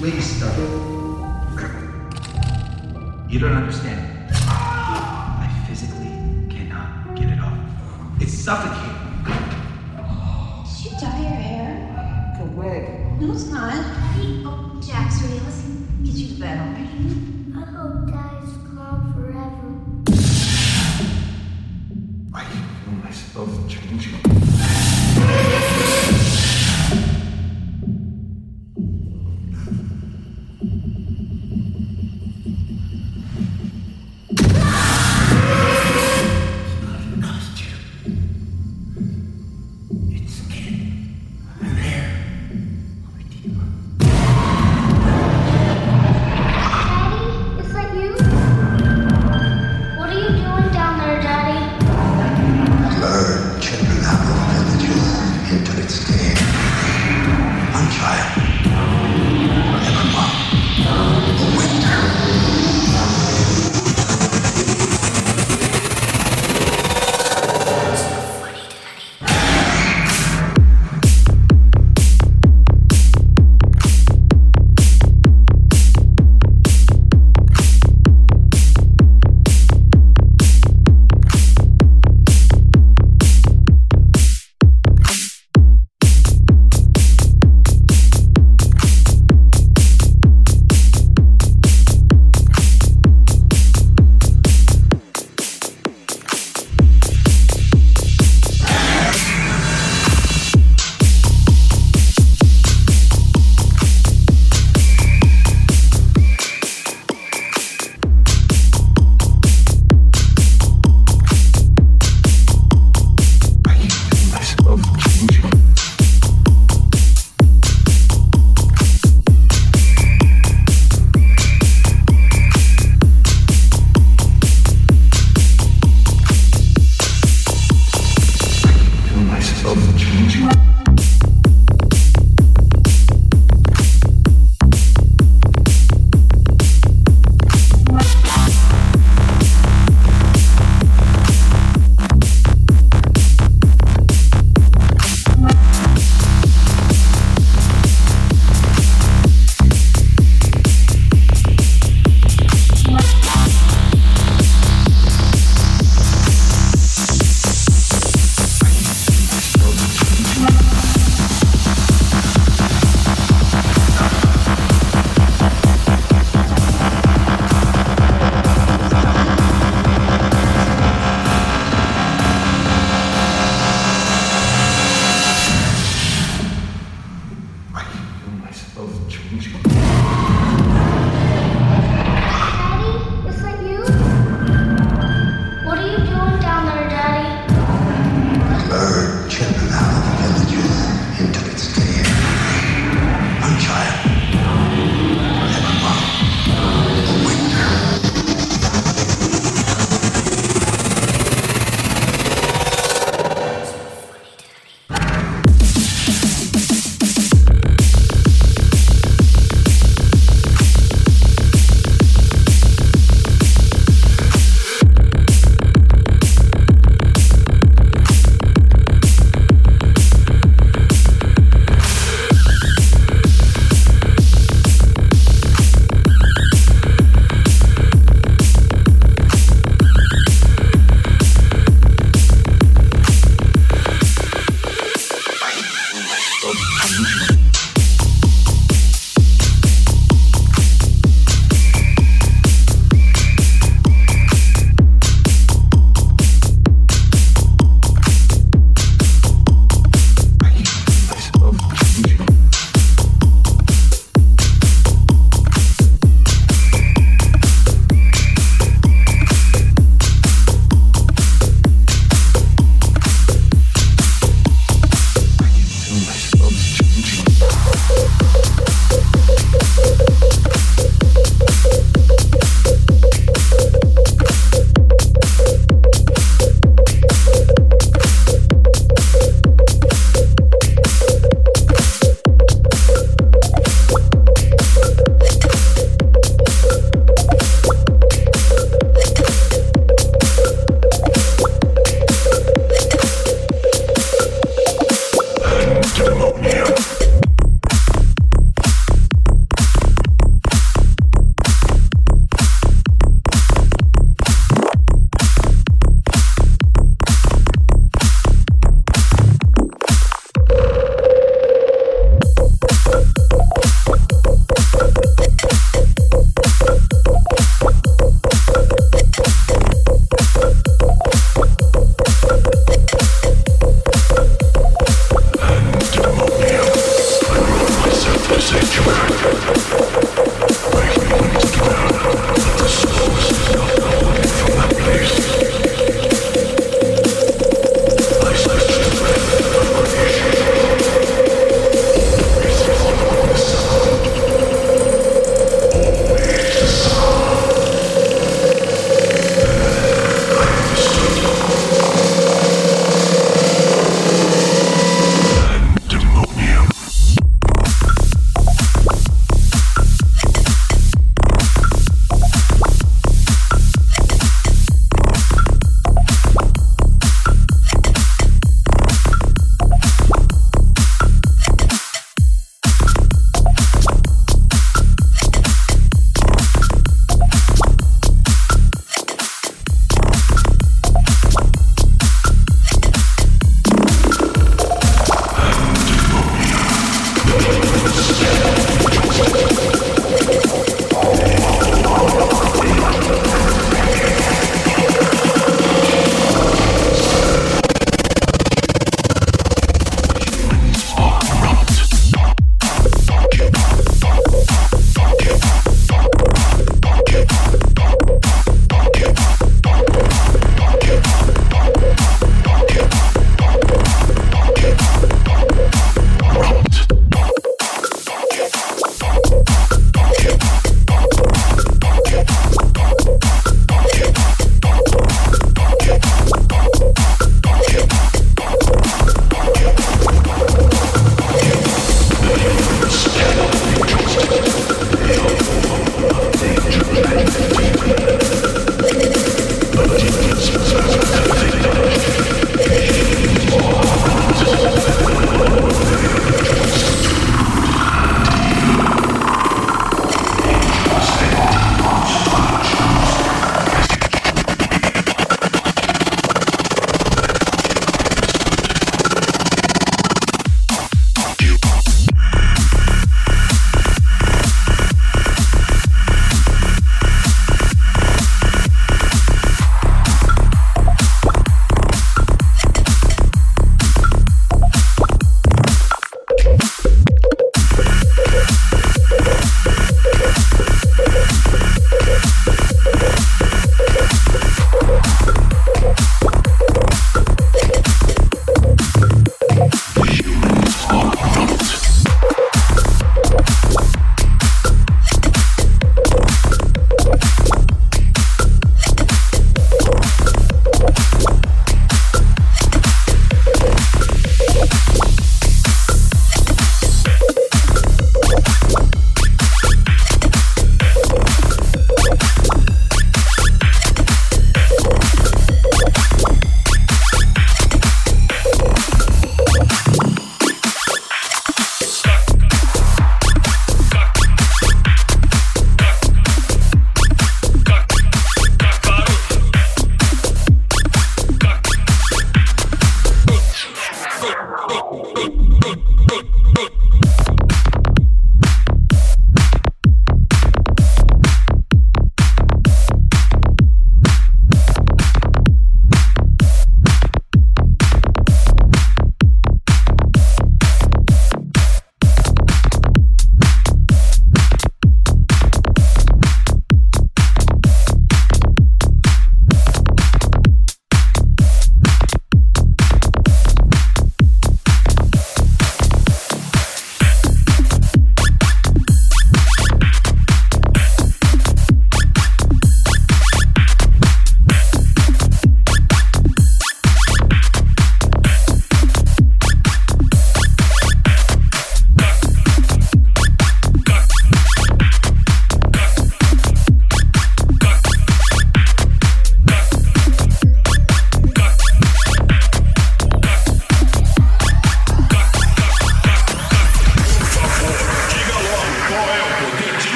wig stuck. You don't understand. I physically cannot get it off. It's suffocating. Did you dye your hair? The wig. No, it's not. Oh, Jack, sweetie, let's get you to bed, all right? I hope Daddy's gone forever. I can feel myself changing.